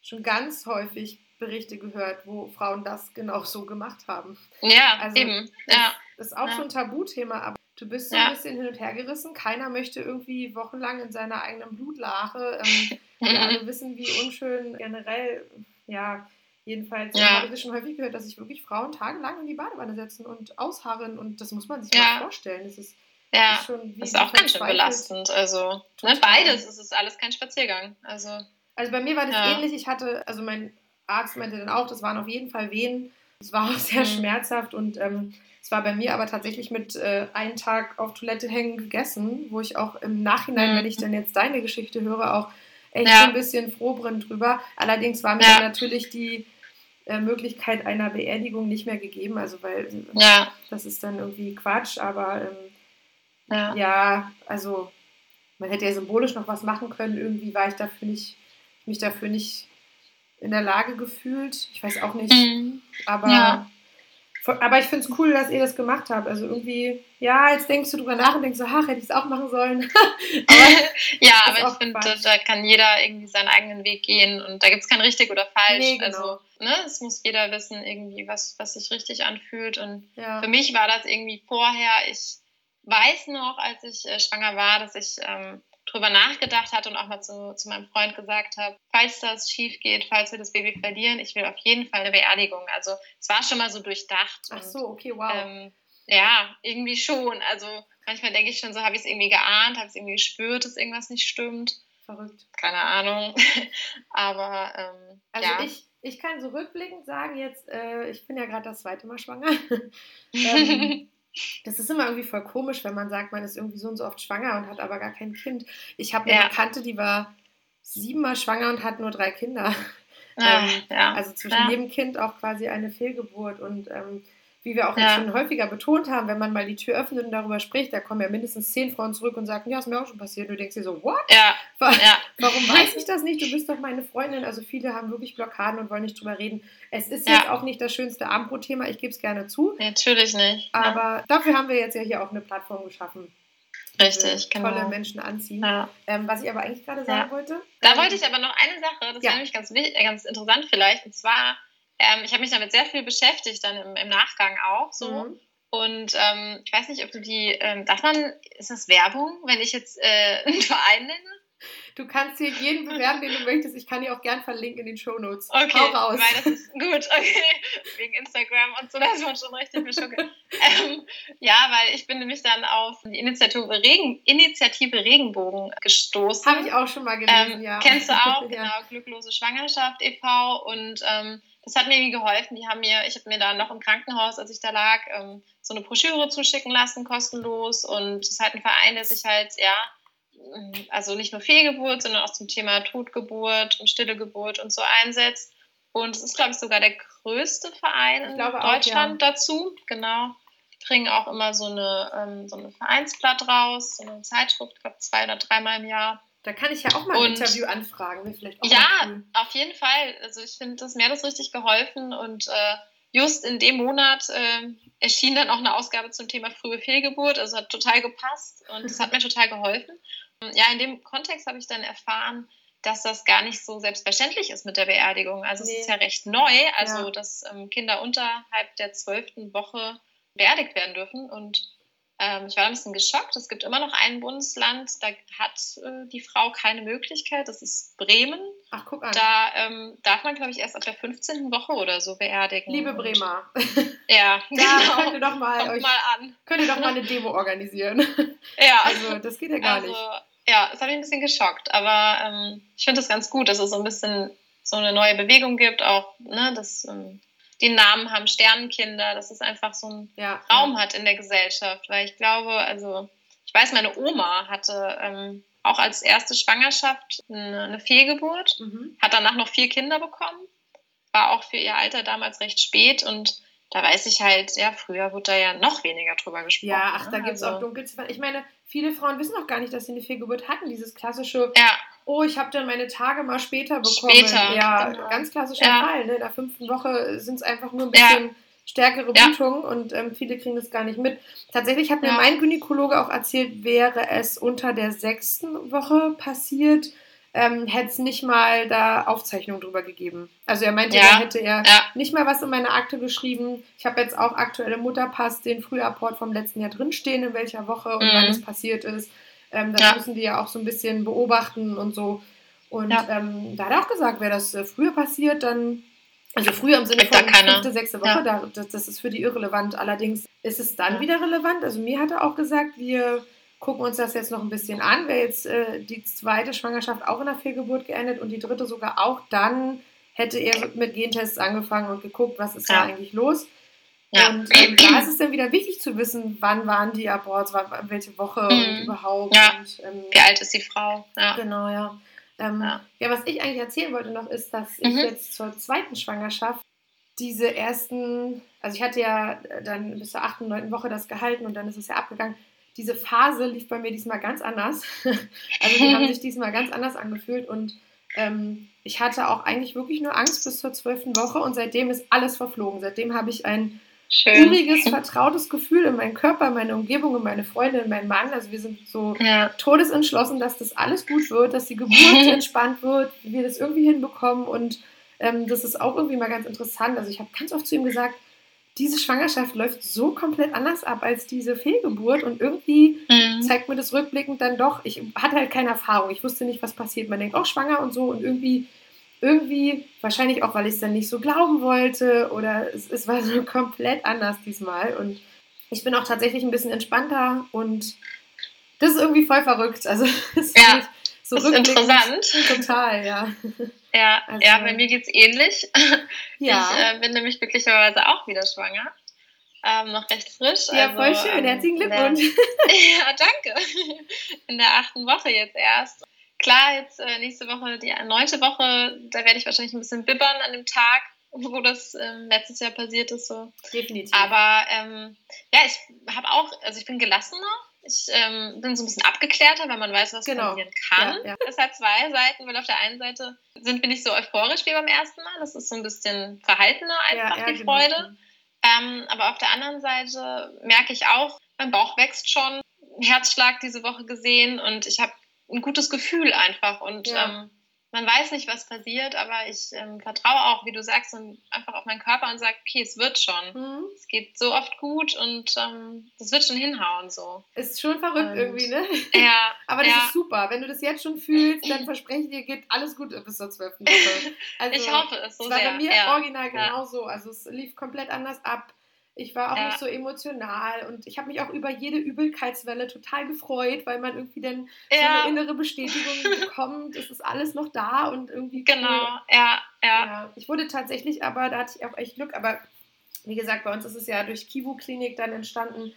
schon ganz häufig Berichte gehört, wo Frauen das genau so gemacht haben. Ja, also, eben. Ja. Das ist auch ja. so ein Tabuthema, aber Du bist so ja. ein bisschen hin und her gerissen. Keiner möchte irgendwie wochenlang in seiner eigenen Blutlache. Ähm, wir alle wissen, wie unschön generell, ja, jedenfalls ja. habe ich das schon häufig gehört, dass sich wirklich Frauen tagelang in die Badewanne setzen und ausharren und das muss man sich ja. mal vorstellen. Das ist, ja, ist, schon das ist auch ganz schön belastend. Also ne, beides, es ist alles kein Spaziergang. Also, also bei mir war das ja. ähnlich. Ich hatte, also mein Arzt meinte dann auch, das waren auf jeden Fall Wehen. Es war auch sehr mhm. schmerzhaft und ähm, es war bei mir aber tatsächlich mit äh, einem Tag auf Toilette hängen gegessen, wo ich auch im Nachhinein, mhm. wenn ich dann jetzt deine Geschichte höre, auch echt ja. ein bisschen froh bin drüber. Allerdings war mir ja. natürlich die äh, Möglichkeit einer Beerdigung nicht mehr gegeben, also weil ja. das ist dann irgendwie Quatsch, aber ähm, ja. also man hätte ja symbolisch noch was machen können. Irgendwie war ich dafür nicht, mich dafür nicht in der Lage gefühlt. Ich weiß auch nicht. Mhm. Aber. Aber ich finde es cool, dass ihr das gemacht habt. Also irgendwie, ja, jetzt denkst du drüber nach und denkst so, ach, hätte ich es auch machen sollen. aber ja, aber ich finde, da kann jeder irgendwie seinen eigenen Weg gehen und da gibt es kein richtig oder falsch. Nee, genau. Also, ne, es muss jeder wissen, irgendwie, was, was sich richtig anfühlt. Und ja. für mich war das irgendwie vorher, ich weiß noch, als ich äh, schwanger war, dass ich ähm, drüber nachgedacht hatte und auch mal zu, zu meinem Freund gesagt habe, falls das schief geht, falls wir das Baby verlieren, ich will auf jeden Fall eine Beerdigung. Also es war schon mal so durchdacht. Ach so, okay, wow. Ähm, ja, irgendwie schon. Also manchmal denke ich schon so, habe ich es irgendwie geahnt, habe ich es irgendwie gespürt, dass irgendwas nicht stimmt. Verrückt. Keine Ahnung. Aber ähm, also ja. ich, ich kann so rückblickend sagen, jetzt, äh, ich bin ja gerade das zweite Mal schwanger. ähm, das ist immer irgendwie voll komisch, wenn man sagt, man ist irgendwie so und so oft schwanger und hat aber gar kein Kind. Ich habe eine ja. Bekannte, die war siebenmal schwanger und hat nur drei Kinder. Ah, ähm, ja. Also zwischen ja. jedem Kind auch quasi eine Fehlgeburt. Und ähm, wie wir auch ja. schon häufiger betont haben, wenn man mal die Tür öffnet und darüber spricht, da kommen ja mindestens zehn Frauen zurück und sagen, ja, ist mir auch schon passiert. Und du denkst dir so, what? Ja. Warum weiß ich das nicht? Du bist doch meine Freundin. Also viele haben wirklich Blockaden und wollen nicht drüber reden. Es ist ja. jetzt auch nicht das schönste Abendbrotthema, ich gebe es gerne zu. Natürlich nicht. Aber dafür haben wir jetzt ja hier auch eine Plattform geschaffen. Richtig, genau. Tolle Menschen anziehen. Ja. Ähm, was ich aber eigentlich gerade sagen wollte. Da ähm, wollte ich aber noch eine Sache, das ja. wäre nämlich ganz, ganz interessant vielleicht, und zwar ähm, ich habe mich damit sehr viel beschäftigt, dann im, im Nachgang auch so. Mhm. Und ähm, ich weiß nicht, ob du die, ähm, darf man, ist das Werbung, wenn ich jetzt äh, einen Verein nenne? Du kannst hier jeden bewerben, den du möchtest. Ich kann dir auch gern verlinken in den Show Notes. Okay, Hau raus. weil das ist gut. Okay, wegen Instagram und so, da ist man schon richtig beschockt. ähm, ja, weil ich bin nämlich dann auf die Initiative, Regen, Initiative Regenbogen gestoßen. Habe ich auch schon mal gelesen, ähm, ja. Kennst du auch, ja. genau, Glücklose Schwangerschaft e.V. Und ähm, das hat mir irgendwie geholfen. Die haben mir, ich habe mir da noch im Krankenhaus, als ich da lag, ähm, so eine Broschüre zuschicken lassen, kostenlos. Und es ist halt ein Verein, der sich halt, ja, mm, also nicht nur Fehlgeburt, sondern auch zum Thema Totgeburt und stille Geburt und so einsetzt. Und es ist, glaube ich, sogar der größte Verein in Deutschland auch, ja. dazu. Genau. Die bringen auch immer so eine, ähm, so ein Vereinsblatt raus, so eine Zeitschrift, ich glaube, zwei oder dreimal im Jahr. Da kann ich ja auch mal ein und, Interview anfragen. Vielleicht auch ja, auf jeden Fall. Also ich finde, das mir hat das richtig geholfen und äh, just in dem Monat äh, erschien dann auch eine Ausgabe zum Thema frühe Fehlgeburt. Also hat total gepasst und es hat mir total geholfen. Ja, in dem Kontext habe ich dann erfahren, dass das gar nicht so selbstverständlich ist mit der Beerdigung. Also nee. es ist ja recht neu, also ja. dass ähm, Kinder unterhalb der zwölften Woche beerdigt werden dürfen und ähm, ich war ein bisschen geschockt. Es gibt immer noch ein Bundesland, da hat äh, die Frau keine Möglichkeit. Das ist Bremen. Ach, guck an. Da ähm, darf man, glaube ich, erst ab der 15. Woche oder so beerdigen. Liebe Bremer. ja, da genau. könnt ihr doch mal, euch, mal an. Könnt ihr doch mal eine Demo organisieren. Ja. Also, das geht ja gar also, nicht. ja, es hat mich ein bisschen geschockt, aber ähm, ich finde es ganz gut, dass es so ein bisschen so eine neue Bewegung gibt, auch, ne, dass ähm, die Namen haben, Sternenkinder, dass es einfach so einen ja. Raum hat in der Gesellschaft, weil ich glaube, also ich weiß, meine Oma hatte ähm, auch als erste Schwangerschaft eine, eine Fehlgeburt, mhm. hat danach noch vier Kinder bekommen, war auch für ihr Alter damals recht spät und da weiß ich halt, ja, früher wurde da ja noch weniger drüber gesprochen. Ja, ach, da ne? gibt es also, auch Dunkelziffer. Ich meine, viele Frauen wissen auch gar nicht, dass sie eine Fehlgeburt hatten. Dieses klassische, ja. Oh, ich habe dann meine Tage mal später bekommen. Später, ja, genau. ganz klassischer ja. Fall. Ne? In der fünften Woche sind es einfach nur ein bisschen ja. stärkere Blutungen und ähm, viele kriegen das gar nicht mit. Tatsächlich hat mir mein Gynäkologe auch erzählt, wäre es unter der sechsten Woche passiert, ähm, hätte es nicht mal da Aufzeichnungen drüber gegeben. Also er meinte, ja. da hätte er ja. nicht mal was in meine Akte geschrieben. Ich habe jetzt auch aktuelle Mutterpass, den Frühapport vom letzten Jahr drinstehen, in welcher Woche und mhm. wann es passiert ist. Ähm, das ja. müssen die ja auch so ein bisschen beobachten und so. Und ähm, da hat er auch gesagt, wäre das äh, früher passiert, dann also früher im Sinne von fünfte, sechste Woche, da, das, das, ist für die irrelevant. Allerdings ist es dann wieder relevant. Also mir hat er auch gesagt, wir gucken uns das jetzt noch ein bisschen an. Wäre jetzt äh, die zweite Schwangerschaft auch in der Fehlgeburt geendet und die dritte sogar auch, dann hätte er mit Gentests angefangen und geguckt, was ist ja. da eigentlich los. Ja. Und ähm, da ist es dann wieder wichtig zu wissen, wann waren die Aborts, welche Woche mhm. und überhaupt. Ja. Und, ähm, Wie alt ist die Frau? Ja. Genau, ja. Ähm, ja. ja. was ich eigentlich erzählen wollte noch, ist, dass mhm. ich jetzt zur zweiten Schwangerschaft diese ersten, also ich hatte ja dann bis zur achten, neunten Woche das gehalten und dann ist es ja abgegangen diese Phase lief bei mir diesmal ganz anders. also die haben sich diesmal ganz anders angefühlt und ähm, ich hatte auch eigentlich wirklich nur Angst bis zur zwölften Woche und seitdem ist alles verflogen. Seitdem habe ich ein Schön. uriges, vertrautes Gefühl in meinen Körper, in meine Umgebung, in meine Freunde, in meinen Mann. Also wir sind so ja. todesentschlossen, dass das alles gut wird, dass die Geburt entspannt wird, wir das irgendwie hinbekommen und ähm, das ist auch irgendwie mal ganz interessant. Also ich habe ganz oft zu ihm gesagt, diese Schwangerschaft läuft so komplett anders ab als diese Fehlgeburt und irgendwie mhm. zeigt mir das rückblickend dann doch, ich hatte halt keine Erfahrung, ich wusste nicht, was passiert. Man denkt auch schwanger und so und irgendwie, irgendwie, wahrscheinlich auch, weil ich es dann nicht so glauben wollte oder es, es war so komplett anders diesmal und ich bin auch tatsächlich ein bisschen entspannter und das ist irgendwie voll verrückt. Also, das ja, so ist interessant. Total, ja. Ja, also, ja bei mir geht es ähnlich. Ja. Ich äh, bin nämlich glücklicherweise auch wieder schwanger. Ähm, noch recht frisch. Ja, also, voll schön. Herzlichen Glückwunsch. ja, danke. In der achten Woche jetzt erst. Klar, jetzt äh, nächste Woche, die neunte Woche, da werde ich wahrscheinlich ein bisschen bibbern an dem Tag, wo das ähm, letztes Jahr passiert ist. So. Definitiv. Aber ähm, ja, ich habe auch, also ich bin gelassener ich ähm, bin so ein bisschen abgeklärter, weil man weiß, was genau. passieren kann. Ja, ja. Es hat zwei Seiten, weil auf der einen Seite sind wir nicht so euphorisch wie beim ersten Mal. Das ist so ein bisschen verhaltener einfach, ja, die genau. Freude. Ähm, aber auf der anderen Seite merke ich auch, mein Bauch wächst schon. Herzschlag diese Woche gesehen und ich habe ein gutes Gefühl einfach. Und ähm, man weiß nicht, was passiert, aber ich ähm, vertraue auch, wie du sagst, und einfach auf meinen Körper und sage, okay, es wird schon. Mhm. Es geht so oft gut und ähm, das wird schon hinhauen so. Ist schon verrückt und, irgendwie, ne? Ja. aber das ja. ist super. Wenn du das jetzt schon fühlst, dann verspreche ich dir, geht alles gut bis zur 12. Woche. Also, ich hoffe es so es war sehr. bei mir ja. original genauso. Also es lief komplett anders ab. Ich war auch ja. nicht so emotional und ich habe mich auch über jede Übelkeitswelle total gefreut, weil man irgendwie dann ja. so eine innere Bestätigung bekommt, es ist alles noch da und irgendwie. Genau, cool. ja, ja, ja. Ich wurde tatsächlich aber, da hatte ich auch echt Glück, aber wie gesagt, bei uns ist es ja durch Kivu-Klinik dann entstanden.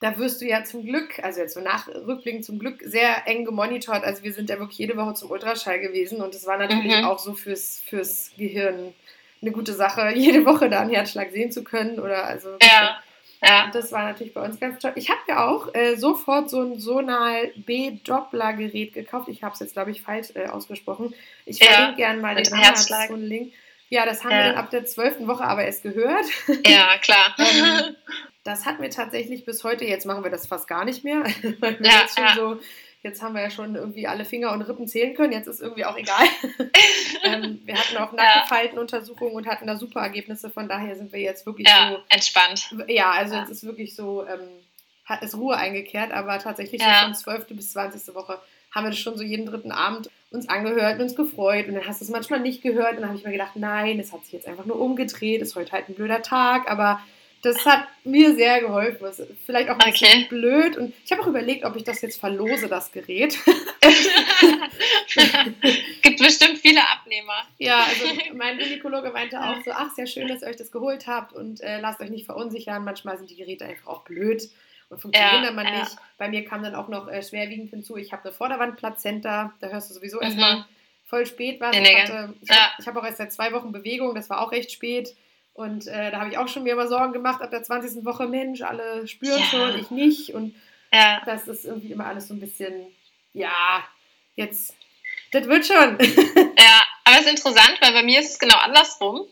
Da wirst du ja zum Glück, also jetzt so nach Rückblicken zum Glück, sehr eng gemonitort. Also wir sind ja wirklich jede Woche zum Ultraschall gewesen und das war natürlich mhm. auch so fürs, fürs Gehirn eine gute Sache, jede Woche da einen Herzschlag sehen zu können. Oder also ja. Ja. Das war natürlich bei uns ganz toll. Ich habe ja auch äh, sofort so ein Sonal B-Doppler-Gerät gekauft. Ich habe es jetzt, glaube ich, falsch äh, ausgesprochen. Ich ja. verlinke gerne mal den Herzschlag. Einen Link. Ja, das haben ja. wir dann ab der zwölften Woche aber erst gehört. Ja, klar. ähm, das hat mir tatsächlich bis heute, jetzt machen wir das fast gar nicht mehr, weil wir ja, jetzt schon so Jetzt haben wir ja schon irgendwie alle Finger und Rippen zählen können. Jetzt ist irgendwie auch egal. ähm, wir hatten auch Nackenfaltenuntersuchungen und hatten da super Ergebnisse. Von daher sind wir jetzt wirklich ja, so entspannt. Ja, also ja. jetzt ist wirklich so, ähm, hat es Ruhe eingekehrt. Aber tatsächlich ja. von 12. bis 20. Woche haben wir das schon so jeden dritten Abend uns angehört und uns gefreut. Und dann hast du es manchmal nicht gehört. Und dann habe ich mir gedacht, nein, es hat sich jetzt einfach nur umgedreht. Ist heute halt ein blöder Tag. Aber Das hat mir sehr geholfen. Das ist vielleicht auch ein okay. bisschen blöd. Und ich habe auch überlegt, ob ich das jetzt verlose, das Gerät. Gibt bestimmt viele Abnehmer. Ja, also mein Gynäkologe meinte auch so, ach, sehr schön, dass ihr euch das geholt habt und äh, lasst euch nicht verunsichern. Manchmal sind die Geräte einfach auch blöd und funktionieren ja, dann mal ja. nicht. Bei mir kam dann auch noch äh, schwerwiegend hinzu, ich habe eine Vorderwandplazenta, da hörst du sowieso mhm. erstmal voll spät was. Ich, hatte, ich ja. habe hab auch erst seit zwei Wochen Bewegung, das war auch recht spät. Und äh, da habe ich auch schon mir immer Sorgen gemacht ab der 20. Woche, Mensch, alle spüren ja. schon, ich nicht. Und ja. das ist irgendwie immer alles so ein bisschen, ja, jetzt, das wird schon. ja, aber es ist interessant, weil bei mir ist es genau andersrum.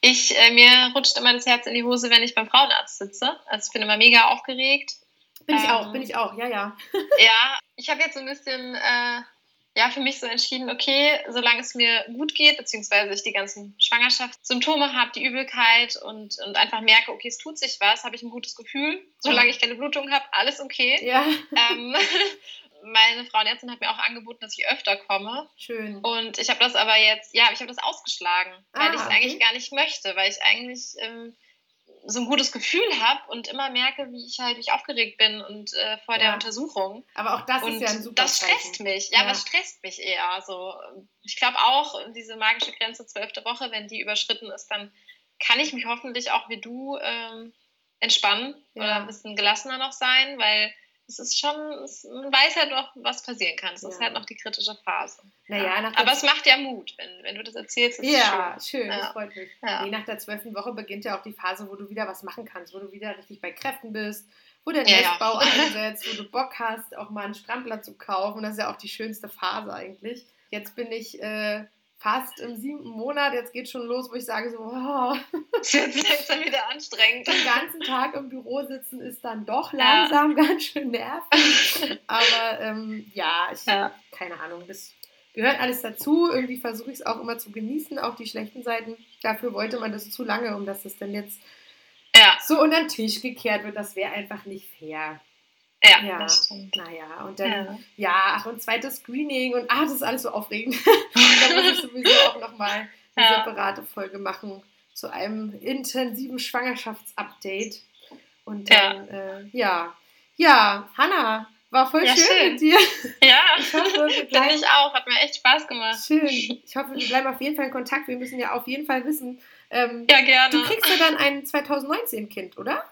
Ich, äh, mir rutscht immer das Herz in die Hose, wenn ich beim Frauenarzt sitze. Also ich bin immer mega aufgeregt. Bin ich ähm, auch, bin ich auch, ja, ja. ja, ich habe jetzt so ein bisschen äh, ja, für mich so entschieden, okay, solange es mir gut geht, beziehungsweise ich die ganzen Schwangerschaftssymptome habe, die Übelkeit und, und einfach merke, okay, es tut sich was, habe ich ein gutes Gefühl. Solange ich keine Blutung habe, alles okay. Ja. Ähm, meine Frauenärztin hat mir auch angeboten, dass ich öfter komme. Schön. Und ich habe das aber jetzt, ja, ich habe das ausgeschlagen, weil ah, ich es okay. eigentlich gar nicht möchte, weil ich eigentlich ähm, so ein gutes Gefühl habe und immer merke, wie ich halt wie aufgeregt bin und äh, vor der Untersuchung. Aber auch das und ist ja ein super Das stresst mich. Ja, ja, aber es stresst mich eher. So, ich glaube auch, diese magische Grenze zwölfte Woche, wenn die überschritten ist, dann kann ich mich hoffentlich auch wie du ähm, entspannen ja. oder ein bisschen gelassener noch sein, weil es ist schon, es, man weiß halt noch, was passieren kann. Es ja. ist halt noch die kritische Phase. Naja, ja. Aber es macht ja Mut, wenn, wenn du das erzählst. Ja, schön, schön ja. das freut mich. Ja. Nee, nach der zwölften Woche beginnt ja auch die Phase, wo du wieder was machen kannst, wo du wieder richtig bei Kräften bist, wo der Nestbau einsetzt, wo du Bock hast, auch mal einen Strampler zu kaufen. Das ist ja auch die schönste Phase eigentlich. Jetzt bin ich äh, fast im siebten Monat, jetzt geht schon los, wo ich sage so, oh. Das ist jetzt dann wieder anstrengend. Den ganzen Tag im Büro sitzen ist dann doch langsam ja. ganz schön nervig. Aber ähm, ja, ich, ja. keine Ahnung, das gehört alles dazu. Irgendwie versuche ich es auch immer zu genießen, auch die schlechten Seiten. Dafür wollte man das zu lange, um dass es dann jetzt ja. so unter den Tisch gekehrt wird. Das wäre einfach nicht fair. Ja, ja. das stimmt. Naja, und dann, ja. ja, ach, und zweites Screening und ah, das ist alles so aufregend. da muss ich sowieso auch nochmal eine ja. separate Folge machen zu einem intensiven Schwangerschaftsupdate. Und dann, ja, äh, ja. ja, Hanna, war voll ja, schön, schön, mit dir. Ja, ich hoffe, wir bleiben, ich auch. Hat mir echt Spaß gemacht. Schön. Ich hoffe, wir bleiben auf jeden Fall in Kontakt. Wir müssen ja auf jeden Fall wissen. Ähm, ja, gerne. Du kriegst ja dann ein 2019-Kind, oder?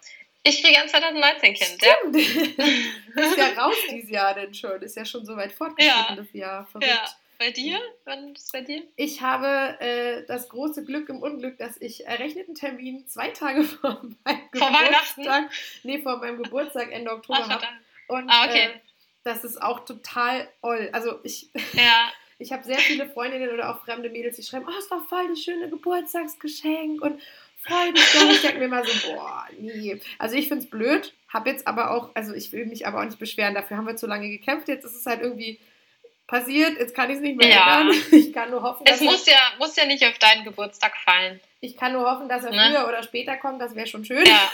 Ich kriege ein 2019 Kind, Stimmt. ja. ist ja raus dieses Jahr denn schon. Ist ja schon so weit fortgeschritten, ja. das Jahr. Verrückt. Ja. Bei dir? Wann ist es bei dir? Ich habe äh, das große Glück im Unglück, dass ich errechneten Termin zwei Tage vor meinem vor Geburtstag, nee, vor meinem Geburtstag Ende Oktober habe. Und ah, okay. äh, das ist auch total oll. Also ich, ja. ich habe sehr viele Freundinnen oder auch fremde Mädels, die schreiben, oh, es war voll das schöne Geburtstagsgeschenk und freudig. Ich denke mir immer so, boah, nee. Also ich finde es blöd, habe jetzt aber auch, also ich will mich aber auch nicht beschweren, dafür haben wir zu lange gekämpft. Jetzt ist es halt irgendwie passiert, jetzt kann ich es nicht mehr ja. ändern. Ich kann nur hoffen, es muss ja, muss ja nicht auf deinen Geburtstag fallen. Ich kann nur hoffen, dass er ne? früher oder später kommt, das wäre schon schön. Ja.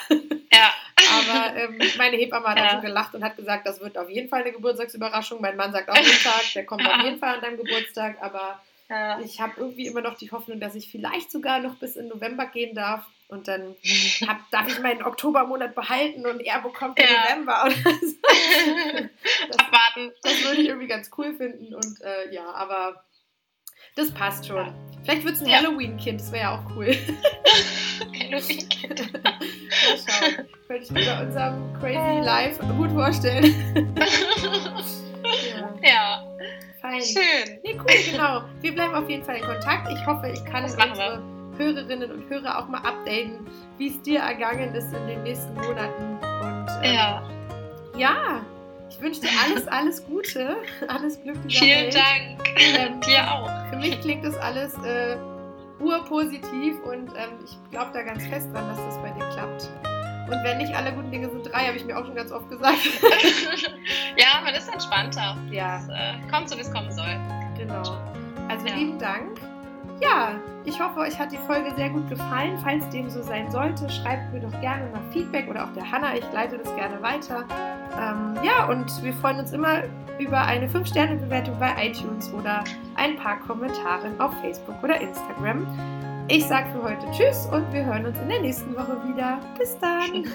ja. Aber ähm, meine Hebamme hat ja. auch schon gelacht und hat gesagt, das wird auf jeden Fall eine Geburtstagsüberraschung. Mein Mann sagt auch jeden Tag, der kommt auf jeden Fall an deinem Geburtstag, aber ja. Ich habe irgendwie immer noch die Hoffnung, dass ich vielleicht sogar noch bis in November gehen darf. Und dann hab, darf ich meinen Oktobermonat behalten und er bekommt den ja. November. Oder so. das, Abwarten. Das würde ich irgendwie ganz cool finden. Und äh, ja, aber das passt schon. Vielleicht wird es ein ja. Halloween-Kind, das wäre ja auch cool. Halloween-Kind. Mal schauen. Könnte ich mir bei unserem Crazy Life gut vorstellen. Cool, genau. Wir bleiben auf jeden Fall in Kontakt. Ich hoffe, ich kann unsere Hörerinnen und Hörer auch mal updaten, wie es dir ergangen ist in den nächsten Monaten. Und ähm, ja. ja, ich wünsche dir alles, alles Gute, alles Glück dieser Vielen Welt. Dank. Ähm, dir auch. Für mich klingt das alles äh, urpositiv und ähm, ich glaube da ganz fest dran, dass das bei dir klappt. Und wenn nicht alle guten Dinge sind drei, habe ich mir auch schon ganz oft gesagt. ja, man ist entspannter. Ja. Es, äh, kommt so, wie es kommen soll. Genau. Also ja. lieben Dank. Ja, ich hoffe, euch hat die Folge sehr gut gefallen. Falls dem so sein sollte, schreibt mir doch gerne mal Feedback oder auch der Hanna. Ich leite das gerne weiter. Ähm, ja, und wir freuen uns immer über eine 5-Sterne-Bewertung bei iTunes oder ein paar Kommentare auf Facebook oder Instagram. Ich sage für heute Tschüss und wir hören uns in der nächsten Woche wieder. Bis dann.